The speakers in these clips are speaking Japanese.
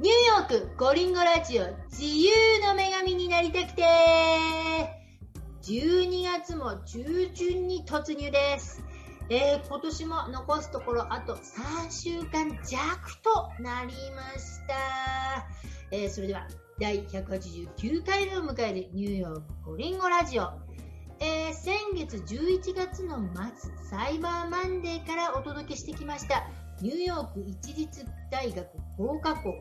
ニューヨークゴリンゴラジオ自由の女神になりたくて12月も中旬に突入です。えー今年も残すところあと3週間弱となりました。えーそれでは第189回目を迎えるニューヨークゴリンゴラジオ。えー先月11月の末、サイバーマンデーからお届けしてきました、ニューヨーク一律大学工科校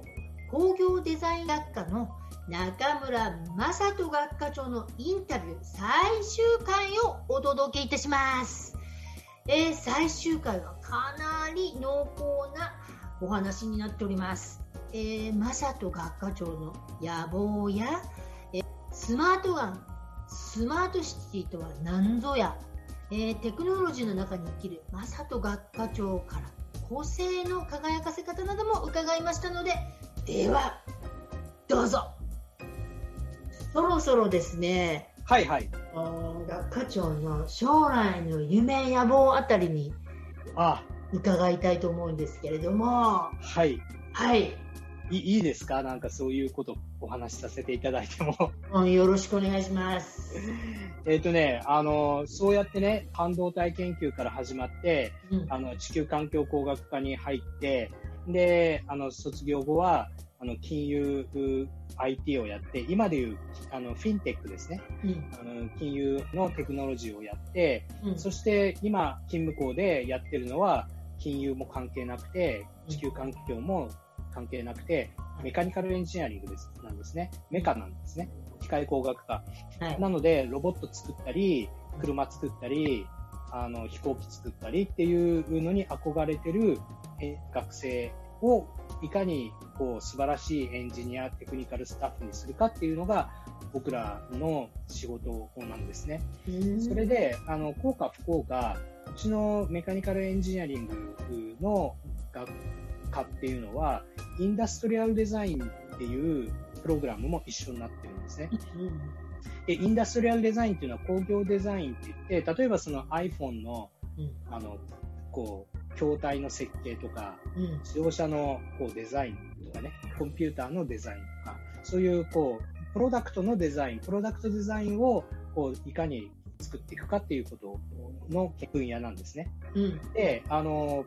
工業デザイン学科の中村正人学科長のインタビュー最終回をお届けいたします。えー最終回はかなり濃厚なお話になっております。えー、正人学科長の野望や、えースマートガン、スマートシティとは何ぞや、えーテクノロジーの中に生きる正人学科長から個性の輝かせ方なども伺いましたので、では、どうぞ。そろそろですね、はいはい。学科長の将来の夢野望あたりにあ、伺いたいと思うんですけれども、はい。はい、いいいですか？なんかそういうことお話しさせていただいても。うんよろしくお願いします。えっとね、あの、そうやってね、半導体研究から始まって、うんあの、地球環境工学科に入って、で、あの、卒業後は、あの、金融 IT をやって、今でいう、あの、フィンテックですね。うんあの、金融のテクノロジーをやって、うんそして今、勤務校でやってるのは、金融も関係なくて、地球環境も関係なくて、メカニカルエンジニアリングですなんですね。メカなんですね。機械工学科。はいなので、ロボット作ったり、車作ったり、あの、飛行機作ったりっていうのに憧れてるえ学生をいかにこう素晴らしいエンジニア、テクニカルスタッフにするかっていうのが僕らの仕事なんですね。うんそれで、あの、効果不効果、うちのメカニカルエンジニアリングの学科っていうのは、インダストリアルデザインっていうプログラムも一緒になってるんですね。うんで、インダストリアルデザインっていうのは工業デザインって言って、例えばその iPhone の、うんあの、こう、筐体の設計とか、うん自動車のこうデザインとかね、コンピューターのデザインとか、そういうこう、プロダクトのデザイン、プロダクトデザインをこういかに作っていくかっていうことの分野なんですね。うんで、あの、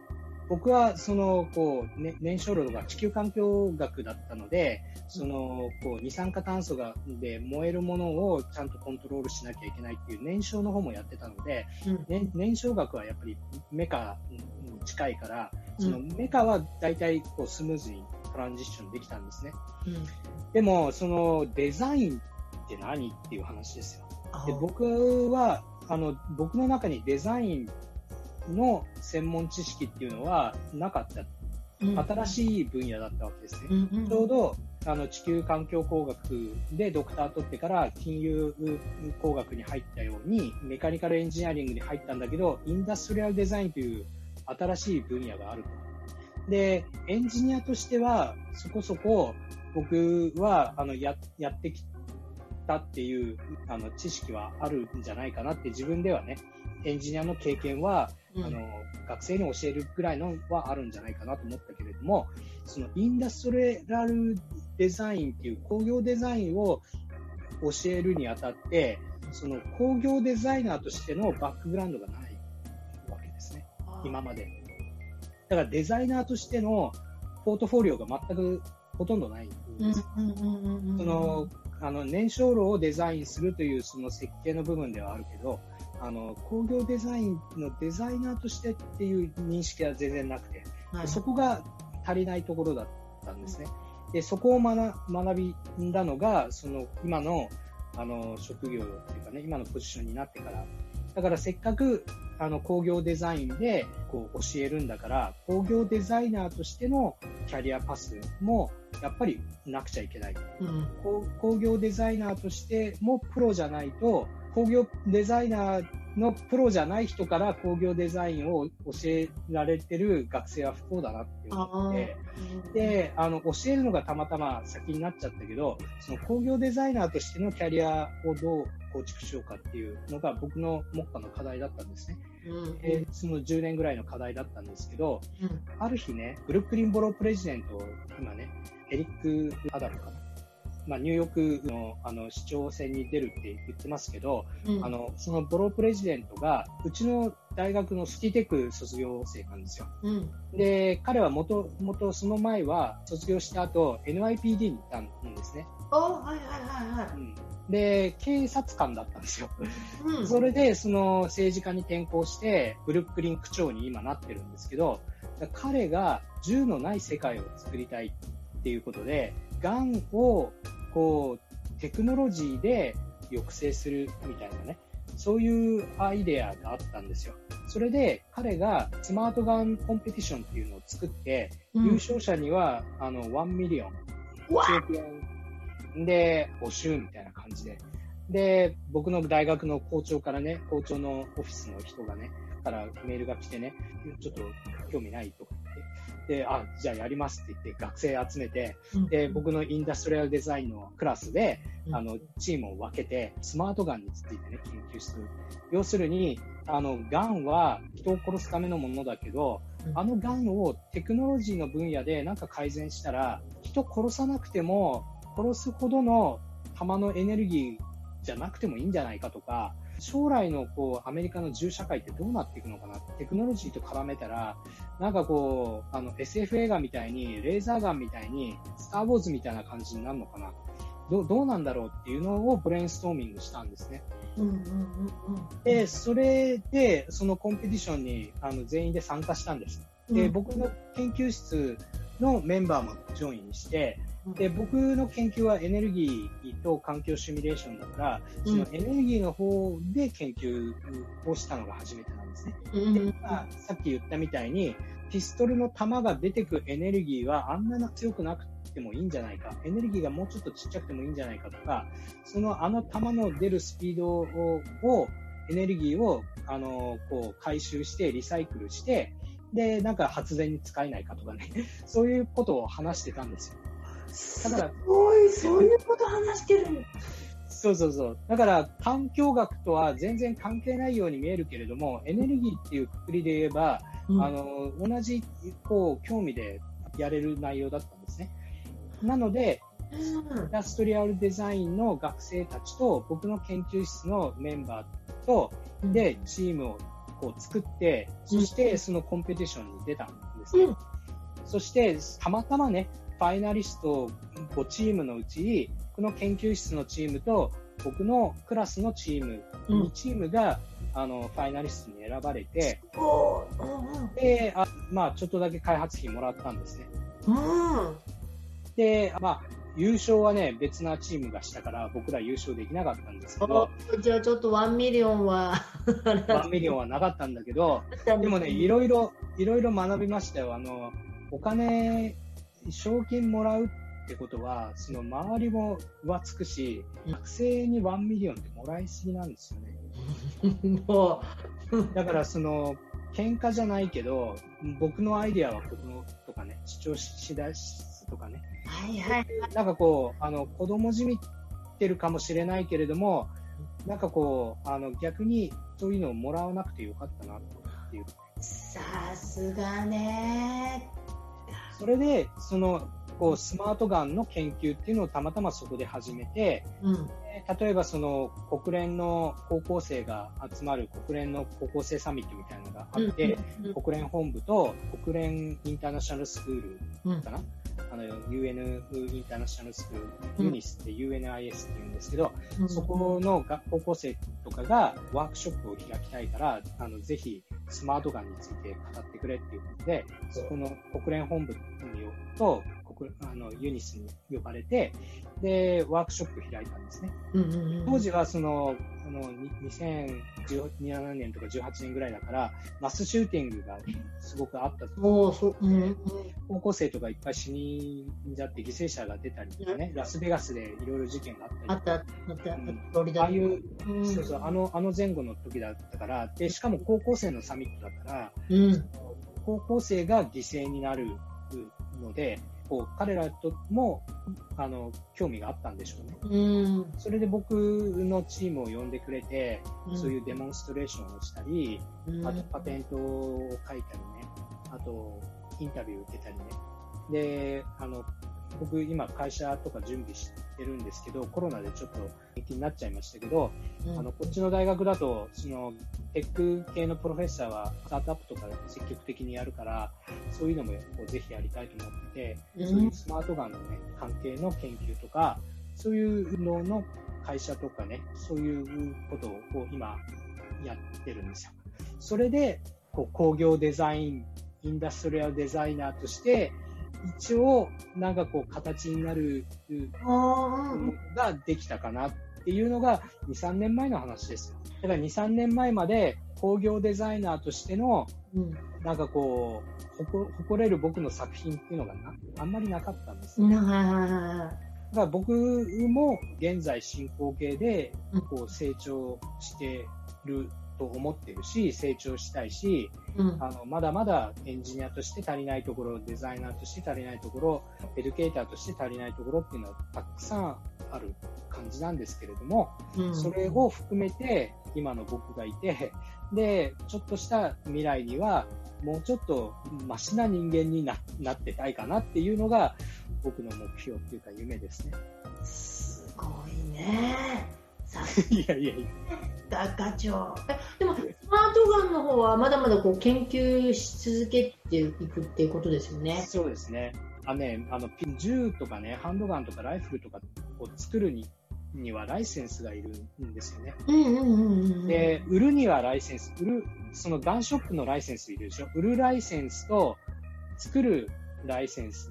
僕はその、こう、ね、燃焼炉が地球環境学だったので、その、こう、二酸化炭素が、で燃えるものをちゃんとコントロールしなきゃいけないっていう燃焼の方もやってたので、うん燃燃焼学はやっぱりメカに近いから、そのうんメカは大体こうスムーズにトランジッションできたんですね。うんでも、そのデザインって何っていう話ですよ。あで僕は、あの、僕の中にデザインの専門知識っていうのはなかった。うん新しい分野だったわけですね。うんうんちょうど、あの、地球環境工学でドクター取ってから金融工学に入ったように、メカニカルエンジニアリングに入ったんだけど、インダストリアルデザインという新しい分野があると。で、エンジニアとしては、そこそこ僕は、あの、や、やってきたっていう、あの、知識はあるんじゃないかなって自分ではね、エンジニアの経験は、うんあの、学生に教えるぐらいのはあるんじゃないかなと思ったけれども、そのインダストリアルデザインっていう工業デザインを教えるにあたって、その工業デザイナーとしてのバックグラウンドがないわけですね。今まで。だからデザイナーとしてのポートフォリオが全くほとんどないんうんです。その、あの、燃焼炉をデザインするというその設計の部分ではあるけど、あの、工業デザインのデザイナーとしてっていう認識は全然なくて、はいそこが足りないところだったんですね。で、そこを学学びんだのが、その今の、あの、職業っていうかね、今のポジションになってから。だからせっかく、あの、工業デザインで、こう、教えるんだから、工業デザイナーとしてのキャリアパスも、やっぱりなくちゃいけない。うん工工業デザイナーとしてもプロじゃないと、工業デザイナーのプロじゃない人から工業デザインを教えられてる学生は不幸だなって思って、で、あの、教えるのがたまたま先になっちゃったけど、その工業デザイナーとしてのキャリアをどう構築しようかっていうのが僕の目下の課題だったんですね。うんえー、その10年ぐらいの課題だったんですけど、うん、ある日ね、ブルックリンボロープレジデント、今ね、エリック・アダルかな。まあ、ニューヨークのあの市長選に出るって言ってますけど、うん、あのそのボロープレジデントがうちの大学のスキーテック卒業生なんですよ。うん、で彼はもともとその前は卒業した後 NYPD に行ったんですね。おはいはいはいはい。うんで、警察官だったんですよ。うん、それで、その政治家に転向して、ブルックリン区長に今なってるんですけど、彼が銃のない世界を作りたいっていうことで、 gun をこうテクノロジーで抑制するみたいなね、そういうアイデアがあったんですよ。それで彼がスマートガンコンペティションっていうのを作って、うん、優勝者にはあの1 million、1億円で募集みたいな感じで。で、僕の大学の校長からね、校長のオフィスの人がね、からメールが来てね、ちょっと興味ないとかで、あ、じゃあやりますって言って学生集めて、で、僕のインダストリアルデザインのクラスで、あの、チームを分けて、スマートガンについてね、研究する。要するに、あの、ガンは人を殺すためのものだけど、あのガンをテクノロジーの分野でなんか改善したら、人殺さなくても、殺すほどの弾のエネルギーじゃなくてもいいんじゃないかとか、将来のこうアメリカの銃社会ってどうなっていくのかな？テクノロジーと絡めたら、なんかこう、あの SF 映画みたいに、レーザーガンみたいに、スター・ウォーズみたいな感じになるのかな？どどうなんだろうっていうのをブレインストーミングしたんですね。うんうんうんうん、で、それで、そのコンペティションにあの全員で参加したんです。で、僕の研究室のメンバーもジョインして、で僕の研究はエネルギーと環境シミュレーションだから、そのエネルギーの方で研究をしたのが初めてなんですね。でまあ、さっき言ったみたいに、ピストルの弾が出てくエネルギーはあんな強くなくてもいいんじゃないか、エネルギーがもうちょっとちっちゃくてもいいんじゃないかとか、そのあの弾の出るスピードを、をエネルギーをあのこう回収してリサイクルして、で、なんか発電に使えないかとかね、そういうことを話してたんですよ。だから、すごい、そういうこと話してるそうそうそう。だから、環境学とは全然関係ないように見えるけれども、エネルギーっていうくくりで言えば、うん、あの、同じ、こう、興味でやれる内容だったんですね。なので、インダストリアルデザインの学生たちと、僕の研究室のメンバーと、で、チームをこう作って、そしてそのコンペティションに出たんですね。うん、そして、たまたまね、ファイナリスト5チームのうち、この研究室のチームと僕のクラスのチーム、2チームが、あのファイナリストに選ばれて、であまあ、ちょっとだけ開発費もらったんですね。で、まあ、優勝はね、別なチームがしたから、僕ら優勝できなかったんですけど。じゃあちょっと1 million は。1 million はなかったんだけど、でもね、いろいろ、いろいろ学びましたよ。あの、お金賞金もらうってことは、その周りも浮つくし、学生に1 million ってもらいすぎなんですよね。もうだからその、喧嘩じゃないけど、僕のアイディアはこのとかね、主張しだすとかね。はいはい。なんかこう、あの、子供じみてるかもしれないけれども、なんかこう、あの、逆にそういうのをもらわなくてよかったなっていう。さすがねそれで、その、こう、スマートガンの研究っていうのをたまたまそこで始めて、うん、例えばその国連の高校生が集まる国連の高校生サミットみたいなのがあって、うんうん、国連本部と国連インターナショナルスクールかな、あの UN インターナショナルスクール、ユニスって UNIS って言うんですけど、そこの高校生とかがワークショップを開きたいから、あのぜひスマートガンについて語ってくれっていうことで、そこの国連本部と国あのユニスに呼ばれて、で、ワークショップ開いたんですね。うんうんうん当時はその、あの、に2017年とか18年ぐらいだから、マスシューティングがすごくあった。おーそう。高校生とかいっぱい死んじゃって犠牲者が出たりとかね、ラスベガスでいろいろ事件があったりあった、あった、ああいう、うんそうそう、あの、あの前後の時だったから、で、しかも高校生のサミットだから、うん。高校生が犠牲になるので、こう、彼らとも、あの、興味があったんでしょうね。うん。それで僕のチームを呼んでくれて、うんそういうデモンストレーションをしたり、うんあとパテントを書いたりね、あとインタビュー受けたりね。で、あの、僕今会社とか準備してるんですけど、コロナでちょっと延期になっちゃいましたけど、うんあの、こっちの大学だと、その、テック系のプロフェッサーはスタートアップとか積極的にやるから、そういうのもこうぜひやりたいと思ってて、うんそういうスマートガンのね、関係の研究とか、そういうのの会社とかね、そういうことを今やってるんですよ。それで、こう工業デザイン、インダストリアルデザイナーとして、一応、なんかこう形になるができたかなっていうのが2、3年前の話ですよ。だから2、3年前まで工業デザイナーとしての、うん。なんかこう、誇誇れる僕の作品っていうのがな、あんまりなかったんですよ。うんはいはいはいはい。だから僕も現在進行形でうんこう成長してると思ってるし、成長したいし、うん。あのまだまだエンジニアとして足りないところ、デザイナーとして足りないところ、エデュケーターとして足りないところっていうのはたくさんある感じなんですけれども、うんそれを含めて今の僕がいて、で、ちょっとした未来にはもうちょっとマシな人間にななってたいかなっていうのが僕の目標っていうか夢ですね。すごいね。さ いやいやいや。でも、スマートガンの方はまだまだこう研究し続けていくっていうことですよね。そうですね。あね、あの、ピ銃とかね、ハンドガンとかライフルとかを作るににはライセンスがいるんですよね。で、売るにはライセンス、売る、そのガンショップのライセンスいるでしょ？売るライセンスと、作るライセンス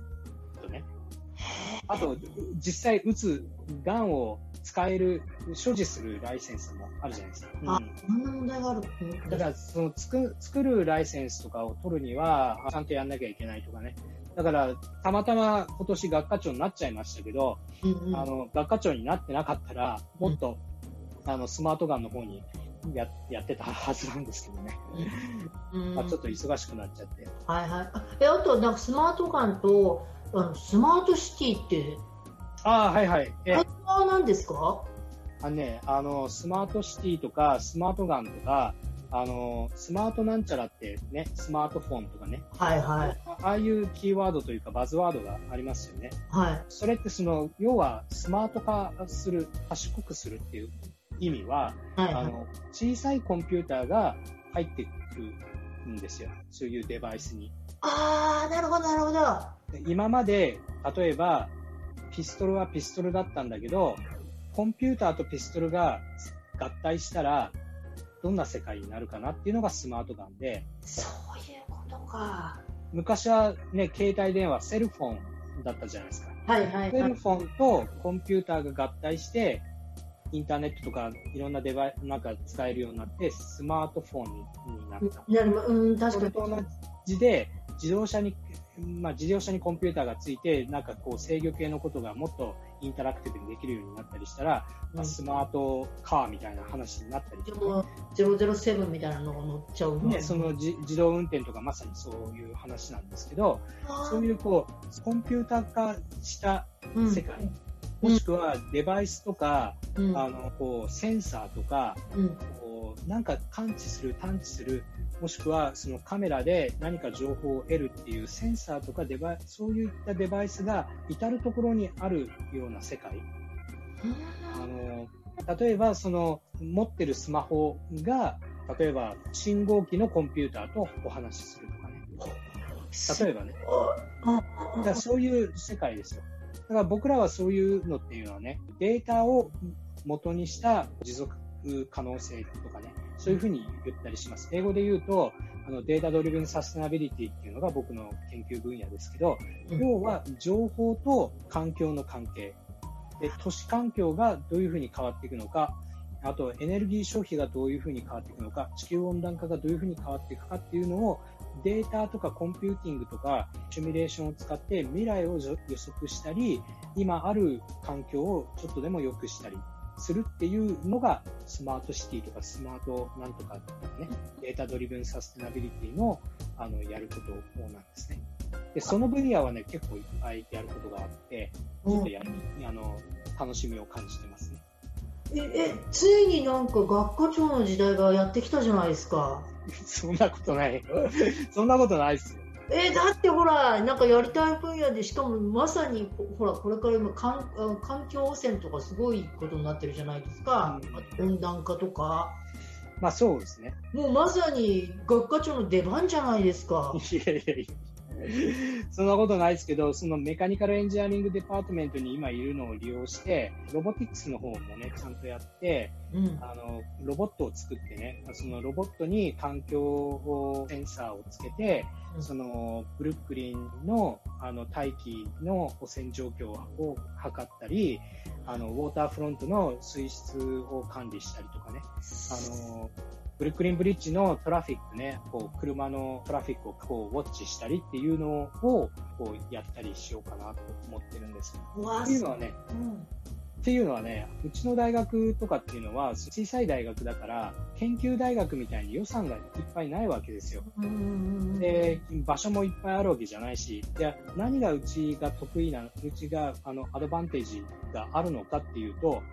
あと、実際撃つガンを使える、所持するライセンスもあるじゃないですか。あうんこんな問題がある。だから、その作作るライセンスとかを取るには、ちゃんとやんなきゃいけないとかね。だから、たまたま今年学科長になっちゃいましたけど、うんうんあの、学科長になってなかったら、もっと、あの、スマートガンの方にややってたはずなんですけどね。うんまあ、ちょっと忙しくなっちゃって。はいはい。あえあと、なんかスマートガンと、あのスマートシティって、ああ、はいはい。えあれは何ですか？あのね、あの、スマートシティとか、スマートガンとか、あの、スマートなんちゃらってね、スマートフォンとかね、はいはい。あああいうキーワードというかバズワードがありますよね。はい。それってその、要はスマート化する、賢くするっていう意味は、はいはい。あの、小さいコンピューターが入ってくるんですよ。そういうデバイスに。あー、なるほどなるほど。で今まで、例えば、ピストルはピストルだったんだけど、コンピューターとピストルが合体したら、どんな世界になるかなっていうのがスマートガンで、そういうことか。昔はね、携帯電話、セルフォンだったじゃないですか。はいはいはい。セルフォンとコンピューターが合体して、インターネットとかいろんなデバイス、なんか使えるようになって、スマートフォンになった。なるうん、確そかに。れと同じで、自動車に、まあ、自動車にコンピューターがついて、なんかこう制御系のことがもっとインタラクティブにできるようになったりしたら、まあスマートカーみたいな話になったりとか、でも、007みたいなのが乗っちゃうのね、その自自動運転とかまさにそういう話なんですけど、そうういうこう、コンピューター化したん。世界、もしくはデバイスとか、うん。あの、こう、センサーとか、うんなんか感知する、探知する、もしくはそのカメラで何か情報を得るっていうセンサーとかデバイそういったデバイスが至るところにあるような世界。あの、例えばその持ってるスマホが、例えば信号機のコンピューターとお話しするとかね。例えばね。だからそういう世界ですよ。だから僕らはそういうのっていうのはね、データを元にした持続可能性とかね、そういうふうに言ったりします。英語で言うと、あの data-driven sustainability っていうのが僕の研究分野ですけど、うん要は情報と環境の関係。で、都市環境がどういうふうに変わっていくのか、あとエネルギー消費がどういうふうに変わっていくのか、地球温暖化がどういうふうに変わっていくかっていうのをデータとかコンピューティングとかシミュレーションを使って未来を予測したり、今ある環境をちょっとでも良くしたりするっていうのがスマートシティとかスマートなんとかとかね、 data-driven sustainability のあのやることなんですね。で、その分野はね、結構いっぱいやることがあって、ちょっとやる、あの、楽しみを感じてますね。え、え、ついになんか学科長の時代がやってきたじゃないですか。そんなことない。そんなことないっすよ。えだってほら、なんかやりたい分野で、しかもまさにほら、これから今環、環境汚染とかすごいことになってるじゃないですか、うん、温暖化とか。まあそうですね。もうまさに学科長の出番じゃないですか。いやいやいや。そんなことないですけど、そのメカニカルエンジニアリングデパートメントに今いるのを利用して、ロボティクスの方もね、ちゃんとやって、うん、あの、ロボットを作ってね、そのロボットに環境センサーをつけて、うん、その、ブルックリンの、あの、大気の汚染状況を測ったり、あの、ウォーターフロントの水質を管理したりとかね、あの、ブルックリンブリッジのトラフィックね、こう、車のトラフィックをこう、ウォッチしたりっていうのを、こう、やったりしようかなと思ってるんですっていうのはね、うん、っていうのはね、うちの大学とかっていうのは、小さい大学だから、研究大学みたいに予算がいっぱいないわけですよ。で、場所もいっぱいあるわけじゃないし、で、何がうちが得意な、うちが、あの、アドバンテージがあるのかっていうと、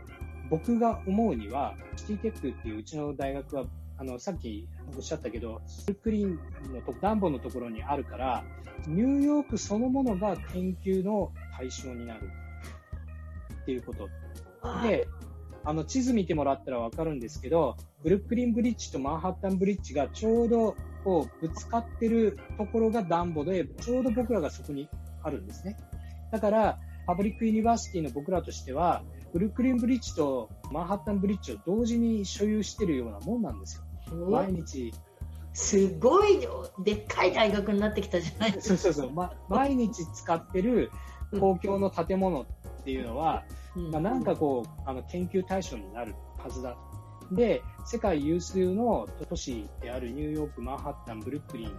僕が思うには、シティテックっていううちの大学はあの、さっきおっしゃったけど、スクリーンのと、暖房のところにあるから、ニューヨークそのものが研究の対象になるっていうこと。で、あの、地図見てもらったらわかるんですけど、ブルックリンブリッジとマンハッタンブリッジがちょうどこうぶつかってるところが DUMBO で、ちょうど僕らがそこにあるんですね。だから、 public university の僕らとしては、ブルックリンブリッジとマンハッタンブリッジを同時に所有してるようなもんなんですよ。毎日。すごいでっかい大学になってきたじゃないですか。そうそうそう。ま、毎日使ってる公共の建物っていうのは、うん、まあ、なんかこう、あの、研究対象になるはずだ。で、世界有数の都市であるニューヨーク、マンハッタン、ブルックリン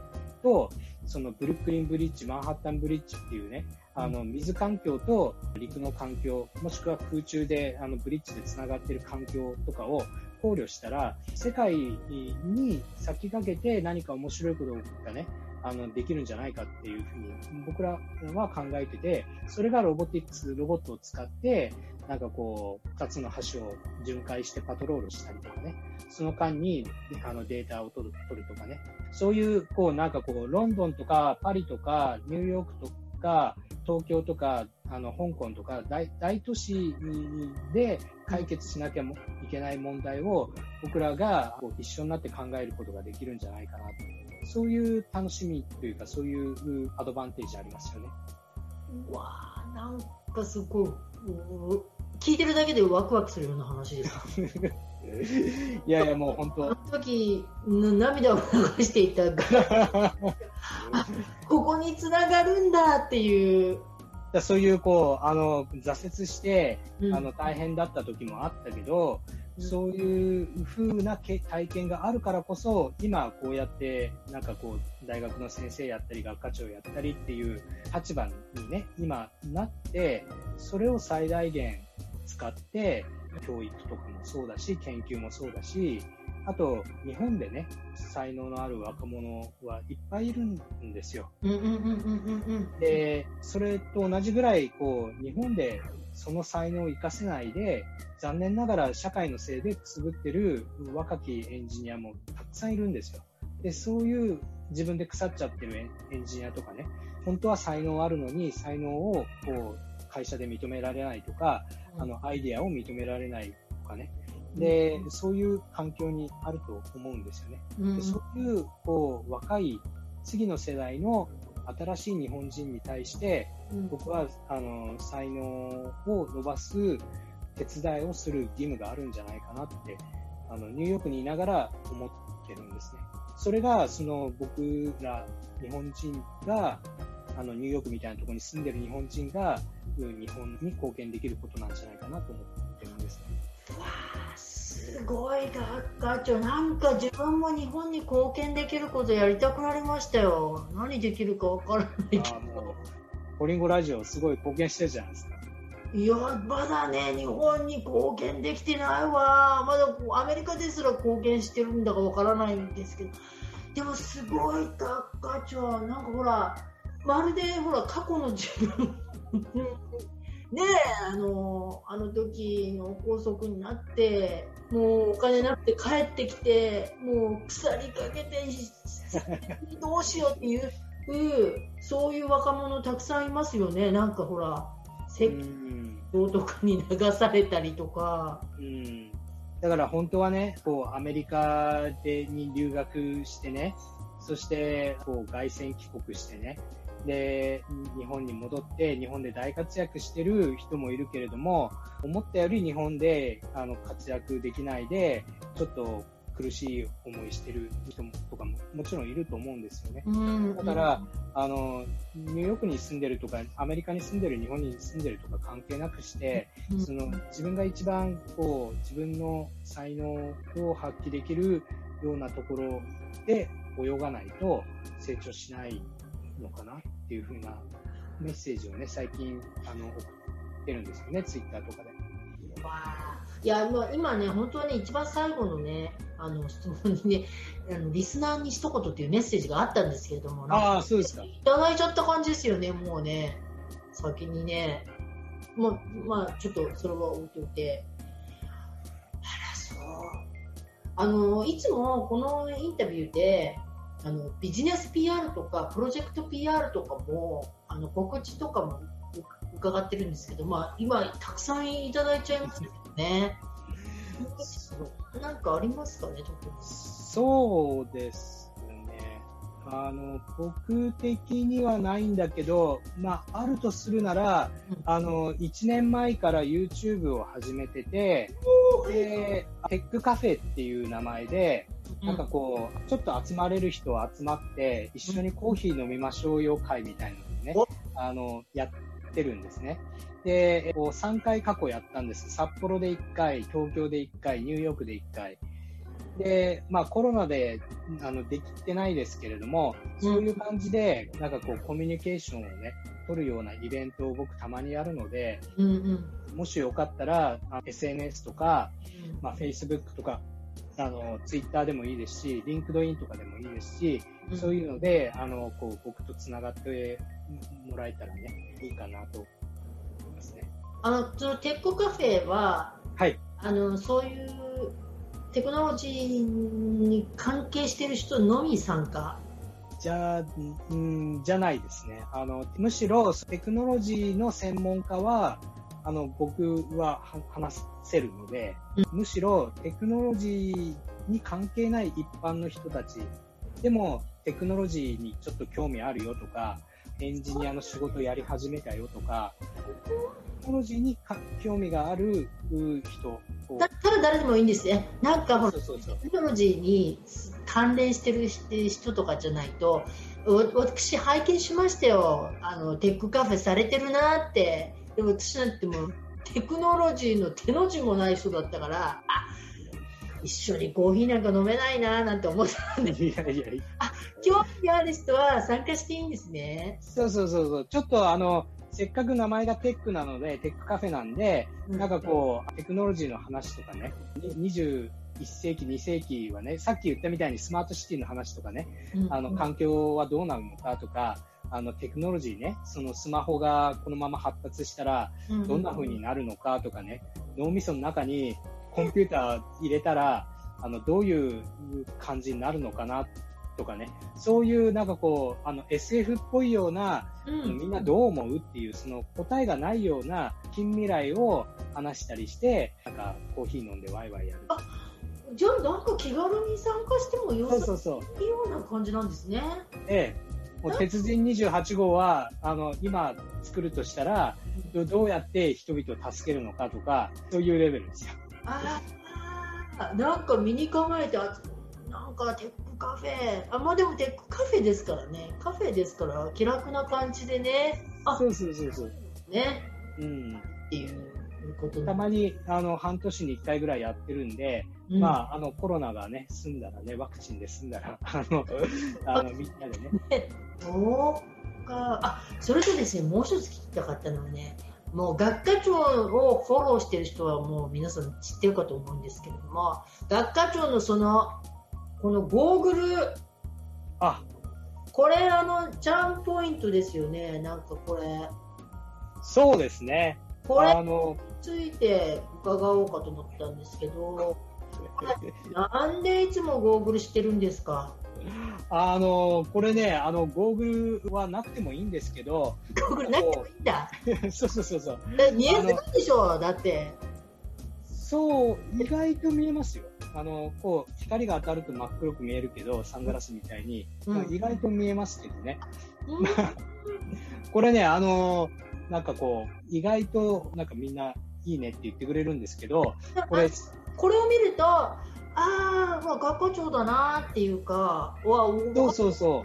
と、そのブルックリンブリッジ、マンハッタンブリッジっていうね、あの、水環境と陸の環境、もしくは空中で、あの、ブリッジで繋がっている環境とかを考慮したら、世界に先駆けて何か面白いことがね、あの、できるんじゃないかっていうふうに僕らは考えてて、それがロボティクス、ロボットを使って、なんかこう、二つの橋を巡回してパトロールしたりとかね、その間にあのデータを取る取るとかね、そういう、こう、なんかこう、ロンドンとかパリとかニューヨークとか、東京とか、あの、香港とか大、大都市で解決しなきゃいけない問題を、僕らがこう一緒になって考えることができるんじゃないかなと。そういう楽しみというか、そういうアドバンテージありますよね。うわー、なんかすごい、聞いてるだけでワクワクするような話です。いやいや、もう本当。あの時、涙を流していたから ここにつながるんだっていう。そういう、こう、あの、挫折して、うん、あの、大変だった時もあったけど、うん、そういう風な体験があるからこそ、今こうやって、なんかこう、大学の先生やったり、学科長やったりっていう立場にね、今なって、それを最大限使って、教育とかもそうだし、研究もそうだし、あと、日本でね、才能のある若者はいっぱいいるんですよ。で、それと同じぐらい、こう、日本でその才能を活かせないで、残念ながら社会のせいでくすぶってる若きエンジニアもたくさんいるんですよ。で、そういう自分で腐っちゃってるエンジニアとかね、本当は才能あるのに、才能をこう会社で認められないとか、あの、アイデアを認められないとかね。で、そういう環境にあると思うんですよね。でそういう、こう、若い次の世代の新しい日本人に対して、僕は、あの、才能を伸ばす手伝いをする義務があるんじゃないかなって、あの、ニューヨークにいながら思ってるんですね。それが、その、僕ら日本人が、あのニューヨークみたいなところに住んでる日本人が、日本に貢献できることなんじゃないかなと思ってるんですね。すごい学科長なんか自分も日本に貢献できることやりたくなりましたよ。何できるかわからないけど。コリンゴラジオすごい貢献してるじゃないですか。いやまだね日本に貢献できてないわ。まだアメリカですら貢献してるんだかわからないんですけど。でもすごい学科長なんかほらまるでほら過去の自分ねえあのあの時の拘束になってもうお金なくて帰ってきてもう腐りかけてどうしようっていうそういう若者たくさんいますよね。なんかほら説教とかに流されたりとか。うん。だから本当はね、こうアメリカでに留学してね、そしてこう凱旋帰国してね、で、日本に戻って日本で大活躍してる人もいるけれども、思ったより日本であの活躍できないで、ちょっと苦しい思いしてる人もとかももちろんいると思うんですよね。だから、あの、ニューヨークに住んでるとか、アメリカに住んでる、日本に住んでるとか関係なくして、その自分が一番こう、自分の才能を発揮できるようなところで泳がないと成長しないのかなっていうふうなメッセージをね、最近、あの、送ってるんですよね、ツイッターとかで。いや、もう今ね、本当はね、一番最後のね、あの質問にね、あのリスナーに一言っていうメッセージがあったんですけれども、ああ、そうですか。いただいちゃった感じですよね、もうね、先にね。まあ、まあ、ちょっとそれは置いといて。あら、そう。あの、いつもこのインタビューで、あのビジネス PR とかプロジェクト PR とかもあの告知とかも伺ってるんですけど、まあ、今たくさんいただいちゃいますけどね。なんかありますかね、特に。そうですね。あの、僕的にはないんだけど、まあ、あるとするなら、うん、あの、1年前から YouTube を始めてて、で、テックカフェっていう名前で、なんかこう、ちょっと集まれる人集まって、一緒にコーヒー飲みましょうよ会みたいなのね、あの、やってるんですね。で、こう3回過去やったんです。札幌で1回、東京で1回、ニューヨークで1回。で、まあコロナであのできてないですけれども、そういう感じで、なんかこうコミュニケーションをね、取るようなイベントを僕たまにやるので、うんうん、もしよかったら、SNS とか、まあ、Facebook とか、あの、Twitter でもいいですし、LinkedIn とかでもいいですし、そういうので、あの、こう、僕と繋がってもらえたらね、いいかなとあのそのテックカフェは、はい、あのそういうテクノロジーに関係している人のみ参加？じゃうん、じゃないですねあの。むしろテクノロジーの専門家はあの僕は話せるので、うん、むしろテクノロジーに関係ない一般の人たちでもテクノロジーにちょっと興味あるよとかエンジニアの仕事やり始めたよとかテクノロジーに興味がある人ただ誰でもいいんですね。なんかほら、テクノロジーに関連してる人とかじゃないと、私拝見しましたよ。あの、テックカフェされてるなって。でも私なんてもう、テクノロジーのテの字もない人だったから、あ、一緒にコーヒーなんか飲めないななんて思ったんで。いやいやいや。あ、興味ある人は参加していいんですね。そうそうそうそう。ちょっとあの、せっかく名前がテックなので、テックカフェなんで、なんかこう、テクノロジーの話とかね、21世紀、2世紀はね、さっき言ったみたいにスマートシティの話とかね、あの、環境はどうなるのかとか、あの、テクノロジーね、そのスマホがこのまま発達したら、どんな風になるのかとかね、脳みその中にコンピューター入れたら、あの、どういう感じになるのかなとかね、そういうなんかこう、あの SF っぽいような、うん、みんなどう思うっていう、その答えがないような近未来を話したりして、なんかコーヒー飲んでワイワイやる。じゃあなんか気軽に参加してもよさそういいような感じなんですね。ええ。もう鉄人28号は、あの、今作るとしたら、どうやって人々を助けるのかとか、そういうレベルですよ。ああ、なんか身に構えて、なんかテックカフェ。あ、まあでもテックカフェですからね。カフェですから、気楽な感じでね。あ、そうそうそうそう。ね。うん。っていうことたまに、あの、半年に1回ぐらいやってるんで、にまあ、あの、コロナがね、済んだらね、ワクチンで済んだら、あの、あのみんなでね。そうか。あ、それとですね、もう一つ聞きたかったのはね、もう学科長をフォローしてる人はもう皆さん知ってるかと思うんですけれども、学科長のその、このゴーグル、あ、これあの、チャームポイントですよね。なんかこれ。そうですね。これにあの、ついて伺おうかと思ったんですけど、なんでいつもゴーグルしてるんですか？あの、これね、あの、ゴーグルはなくてもいいんですけど、ゴーグルなくてもいいんだ。そうそうそうそう。え見えづらいでしょ？だって。そう、意外と見えますよ。あの、こう、光が当たると真っ黒く見えるけど、サングラスみたいに、うん。まあ意外と見えますけどね。うん。これね、あの、なんかこう、意外と、なんかみんないいねって言ってくれるんですけど、これ、これを見ると、ああ、まあ、学科長だなっていうか、わそうそうそ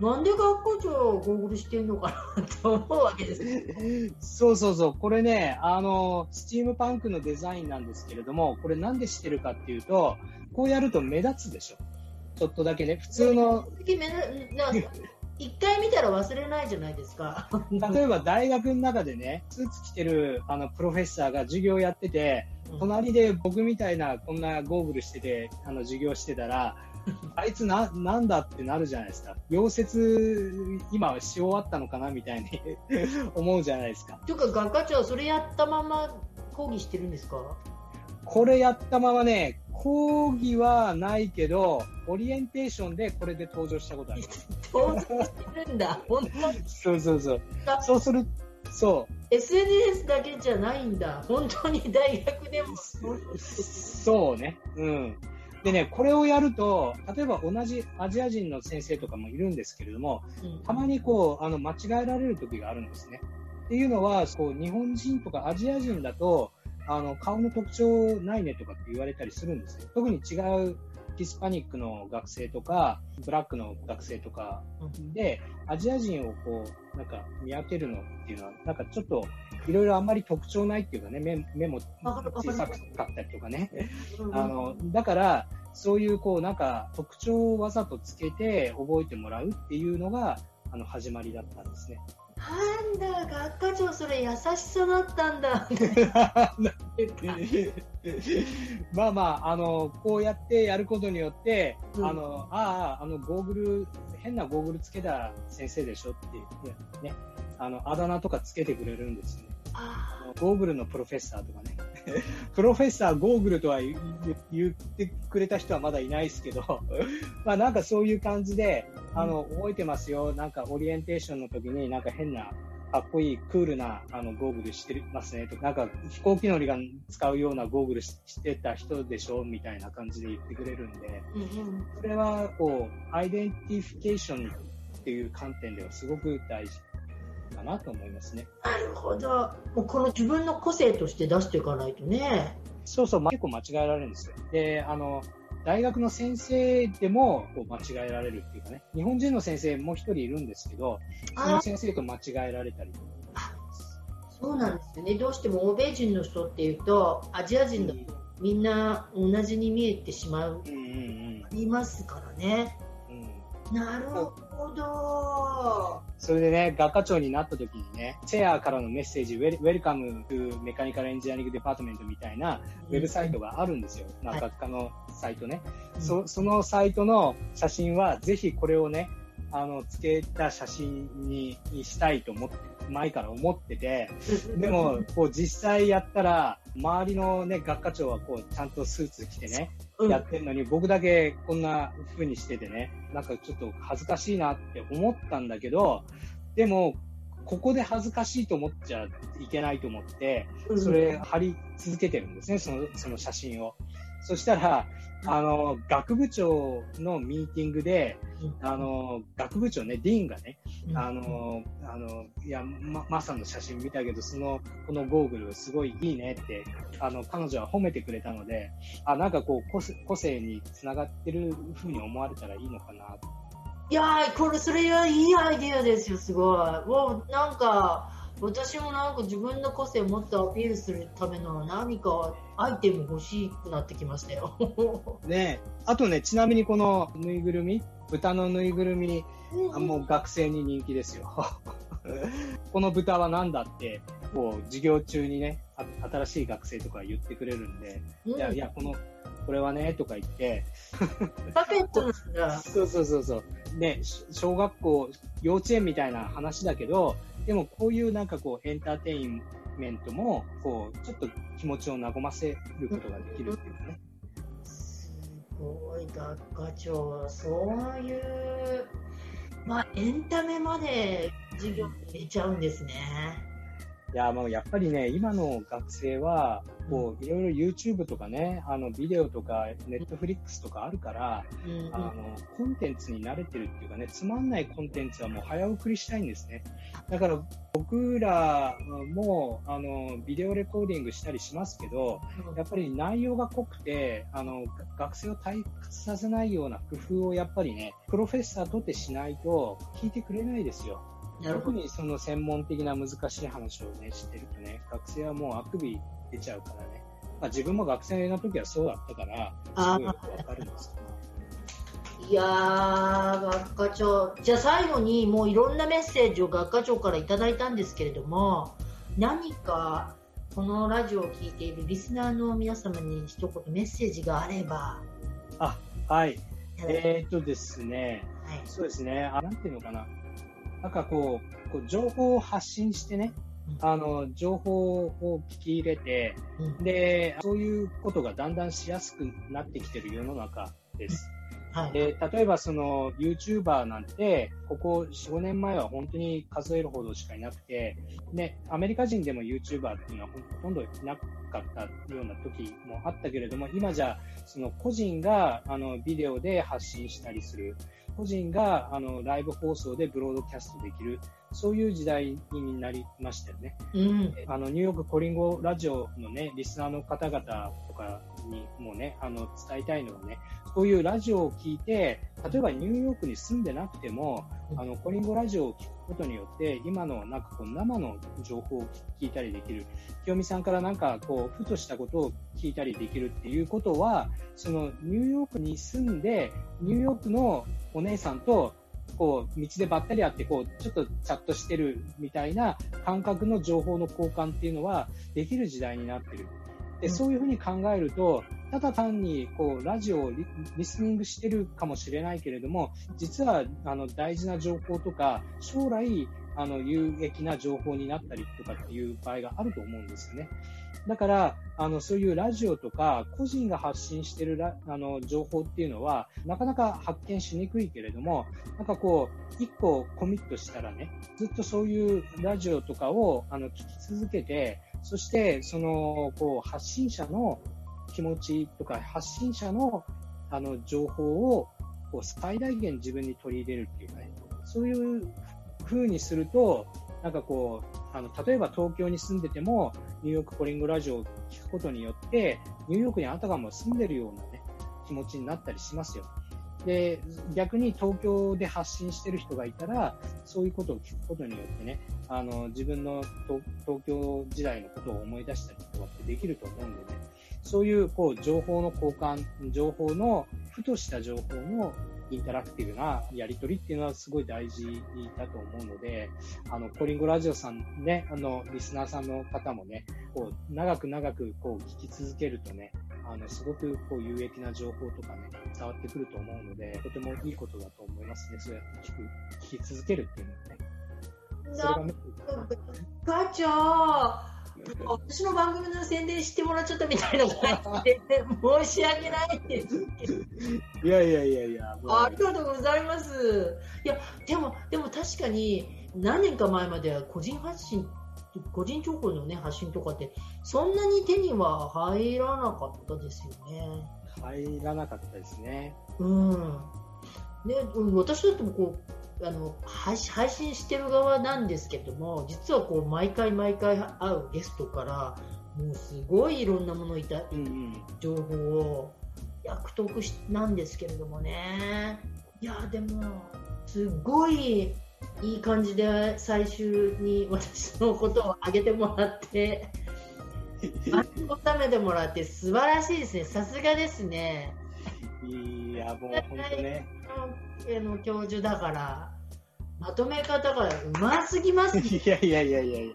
なんで学科長ゴーグルしてんのかなと思うわけです。そうそうそう。これね、あの、スチームパンクのデザインなんですけれども、これなんでしてるかっていうと、こうやると目立つでしょ。ちょっとだけね、普通の、一回見たら忘れないじゃないですか。例えば大学の中でね、スーツ着てるあのプロフェッサーが授業やってて、隣で僕みたいなこんなゴーグルしてて、あの授業してたら、あいつな、なんだってなるじゃないですか。溶接、今し終わったのかなみたいに 思うじゃないですか。というか学科長はそれやったまま講義してるんですか？これやったままね、講義はないけど、オリエンテーションでこれで登場したことあります。当然してるんだ。本当にそうそうそう。そうする、そう。SNS だけじゃないんだ。本当に大学でも。そうね。うん。でね、これをやると、例えば同じアジア人の先生とかもいるんですけれども、たまにこう、あの、間違えられる時があるんですね。っていうのは、こう、日本人とかアジア人だと、あの、顔の特徴ないねとかって言われたりするんですよ。特に違うヒスパニックの学生とか、ブラックの学生とかで、アジア人をこう、なんか見分けるのっていうのは、なんかちょっと、いろいろあんまり特徴ないっていうかね、目目も小さかったりとかね。あの、だから、そういうこう、なんか特徴をわざとつけて覚えてもらうっていうのが、あの、始まりだったんですね。なんだ、学科長、それ優しさだったんだ。まあまあ、あの、こうやってやることによって、うんあの、ああ、あの、ゴーグル、変なゴーグルつけた先生でしょっていうね、あの、あだ名とかつけてくれるんですよね。ゴーグルのプロフェッサーとかね。プロフェッサーゴーグルとは言ってくれた人はまだいないですけど、まあなんかそういう感じで、あの、覚えてますよ。なんかオリエンテーションの時になんか変な、かっこいい、クールなあのゴーグルしてますねとか、なんか飛行機乗りが使うようなゴーグルししてた人でしょみたいな感じで言ってくれるんで、それはこう、アイデンティフィケーションっていう観点ではすごく大事かなと思いますね。なるほど。もうこの自分の個性として出していかないとね。そうそう、ま結構間違えられるんですよ。で、あの、大学の先生でもこう間違えられるっていうかね、日本人の先生もう一人いるんですけど、その先生と間違えられたりとか。そうなんですよね。どうしても欧米人の人っていうと、アジア人だとみんな同じに見えてしまう、うんうんいますからね。うん。うんなるほど。それでね、学科長になった時にね、 chair からのメッセージ、 wel welcome to Mechanical Engineering Department みたいなウェブサイトがあるんですよ。ま学科のサイトね。うん。そそのサイトの写真は、ぜひこれをね、あの、つけた写真ににしたいと思って、前から思ってて、でも、こう実際やったら、周りのね、学科長はこう、ちゃんとスーツ着てね、うんやってんのに、僕だけこんな風にしててね、なんかちょっと恥ずかしいなって思ったんだけど、でも、ここで恥ずかしいと思っちゃいけないと思って、それ貼り続けてるんですね、そのその写真を。そしたら、あの、学部長のミーティングで、あの、学部長ね、ディーンがね、あの、あの、いや、ま、マサの写真見たけど、その、このゴーグルすごいいいねって、あの、彼女は褒めてくれたので、あ、なんかこう、個性個性につながってるふうに思われたらいいのかな。いやー、これ、それはいいアイディアですよ、すごい。もう、なんか、私もなんか自分の個性をもっとアピールするための何かアイテム欲しくなってきましたよ。ねあとね、ちなみにこのぬいぐるみ、豚のぬいぐるみ、うん、もう学生に人気ですよ。この豚は何だって、こう、授業中にね、新しい学生とか言ってくれるんで、うん、いや、いや、この、これはね、とか言って、パペットなんだ。そうそうそうそう。ね、小学校、幼稚園みたいな話だけど、でもこういうなんかこうエンターテインメントも、こう、ちょっと気持ちを和ませることができるっていうかね。すごい、学科長は、そういう、まあ、エンタメまで授業に入れちゃうんですね。いや、もうやっぱりね、今の学生は、こう、いろいろ YouTube とかね、あの、ビデオとか、Netflix とかあるから、うん、あの、コンテンツに慣れてるっていうかね、つまんないコンテンツはもう早送りしたいんですね。だから、僕らも、あの、ビデオレコーディングしたりしますけど、やっぱり内容が濃くて、あの、学生を退屈させないような工夫をやっぱりね、プロフェッサーとってしないと聞いてくれないですよ。特にその専門的な難しい話をね、してるとね、学生はもうあくび出ちゃうからね。まあ、自分も学生の時はそうだったから、すごいよくわかるんですいやー、学科長、じゃあ最後にもういろんなメッセージを学科長からいただいたんですけれども、何かこのラジオを聴いているリスナーの皆様に一言メッセージがあれば。あ、はい。えー、っとですね、はい、そうですね、あ、なんていうのかな。なんかこう、こう情報を発信してね、あの、情報を聞き入れて、で、そういうことがだんだんしやすくなってきてる世の中です。はい、で例えばその YouTuber なんて、ここ4、5年前は本当に数えるほどしかいなくて、ね、アメリカ人でも YouTuber っていうのはほとんどいなかったような時もあったけれども、今じゃその個人があのビデオで発信したりする。個人があのライブ放送でブロードキャストできる、そういう時代になりましたよね。うん、あのニューヨークコリンゴラジオのね、リスナーの方々とかにもね、あの伝えたいのはね、こういうラジオを聞いて、例えばニューヨークに住んでなくても、あのコリンゴラジオを聞くことによって、今のなんかこう生の情報を聞いたりできる、清美さんからなんかこう、ふとしたことを聞いたりできるっていうことは、そのニューヨークに住んで、ニューヨークのお姉さんとこう道でばったり会ってこうちょっとチャットしてるみたいな感覚の情報の交換っていうのはできる時代になってる。でそういうふうに考えると、ただ単にこうラジオをリリスニングしてるかもしれないけれども、実はあの大事な情報とか、将来あの有益な情報になったりとかっていう場合があると思うんですよね。だから、あの、そういうラジオとか、個人が発信してるラあの情報っていうのは、なかなか発見しにくいけれども、なんかこう、一個コミットしたらね、ずっとそういうラジオとかをあの聞き続けて、そして、その、こう、発信者の気持ちとか、発信者の、あの、情報を、こう、最大限自分に取り入れるっていうかね、そういう風にすると、なんかこう、あの、例えば東京に住んでても、ニューヨークコリングラジオを聞くことによって、ニューヨークにあたかも住んでるようなね、気持ちになったりしますよ。で、逆に東京で発信してる人がいたら、そういうことを聞くことによってね、あの、自分の東京時代のことを思い出したりとかってできると思うんでね、そういう、こう、情報の交換、情報の、ふとした情報のインタラクティブなやり取りっていうのはすごい大事だと思うので、あの、コリンゴラジオさんね、あの、リスナーさんの方もね、こう、長く長くこう聞き続けるとね、あの、すごくこう有益な情報とかね、伝わってくると思うので、とてもいいことだと思いますね。そうやって聞く、聞き続けるっていうのはね。それがメッセ課長私の番組の宣伝してもらっちゃったみたいな感じで、申し訳ないですけど。いやいやいやいや。ありがとうございます。いや、でも、でも確かに、何年か前までは個人発信個人情報の、ね、発信とかってそんなに手には入らなかったですよね。入らなかったですね。うんね、私だってもこうあの配信してる側なんですけども実はこう毎回毎回会うゲストからもうすごいいろんなものいた、うんうん、情報を約得しなんですけれどもね。いやでもすごいいい感じで最終に私のことを挙げてもらって 温めてもらって素晴らしいですね。さすがですねいやもう本当ね。の教授だからまとめ方がうますぎます、ね、いやいやいやいやいや。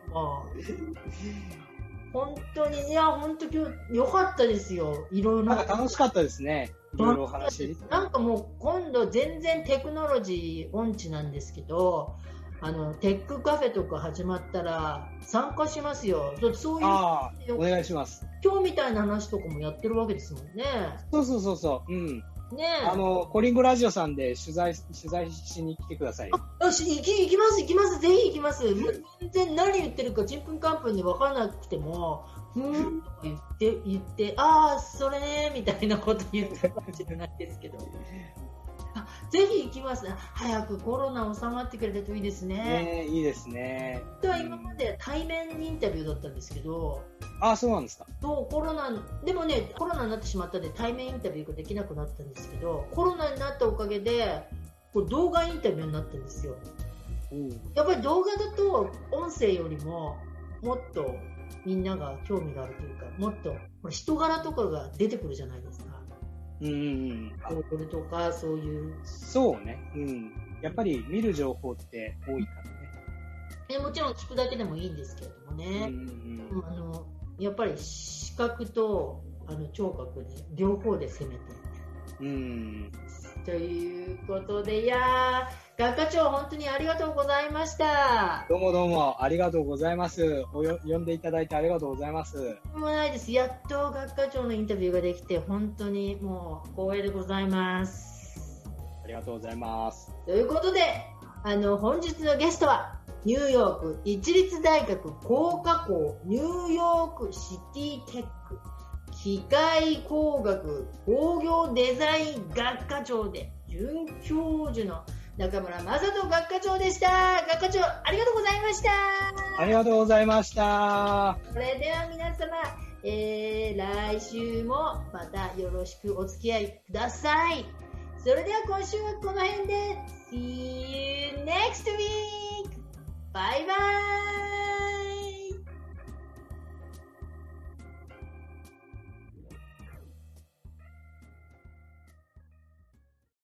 本当にいや本当今日良かったですよ。いろいろ。なんか楽しかったですね。いろいろ話。なんかもう今度全然テクノロジー音痴なんですけどあのテックカフェとか始まったら参加しますよ。そういうお願いします。今日みたいな話とかもやってるわけですもんね。そうそうそうそう。うん。ねあの、コリンゴラジオさんで取材、取材しに来てください。あ、よし、行き、行きます、行きます、ぜひ行きます。全然何言ってるか、ちんぷんかんぷんで分からなくても、ふーんとか言って、言って、ああ、それね、みたいなこと言ってるかもしれないですけど。あぜひ行きます、早くコロナ収まってくれるといいですね。ねいいですね。では今まで対面インタビューだったんですけど、あそうなんですか。そうコロナでもねコロナになってしまったんで対面インタビューができなくなったんですけど、コロナになったおかげでこう動画インタビューになったんですよ。やっぱり動画だと音声よりももっとみんなが興味があるというか、もっと人柄とかが出てくるじゃないですか。うん。これとか、そういう。そうね。うん。やっぱり見る情報って多いからね。えもちろん聞くだけでもいいんですけれどもね。うん、あのやっぱり視覚とあの聴覚で両方で攻めて。うん。ということで、いや学科長、本当にありがとうございました。どうもどうも、ありがとうございます。およ呼んでいただいてありがとうございます。もないです。やっと学科長のインタビューができて、本当にもう光栄でございます。ありがとうございます。ということで、あの、本日のゲストは、ニューヨーク一律大学工科校ニューヨークシティテック機械工学工業デザイン学科長で准教授の中村正人学科長でした。学科長、ありがとうございました。ありがとうございました。それでは皆様、えー、来週もまたよろしくお付き合いください。それでは今週はこの辺で、See you next week! バイバイ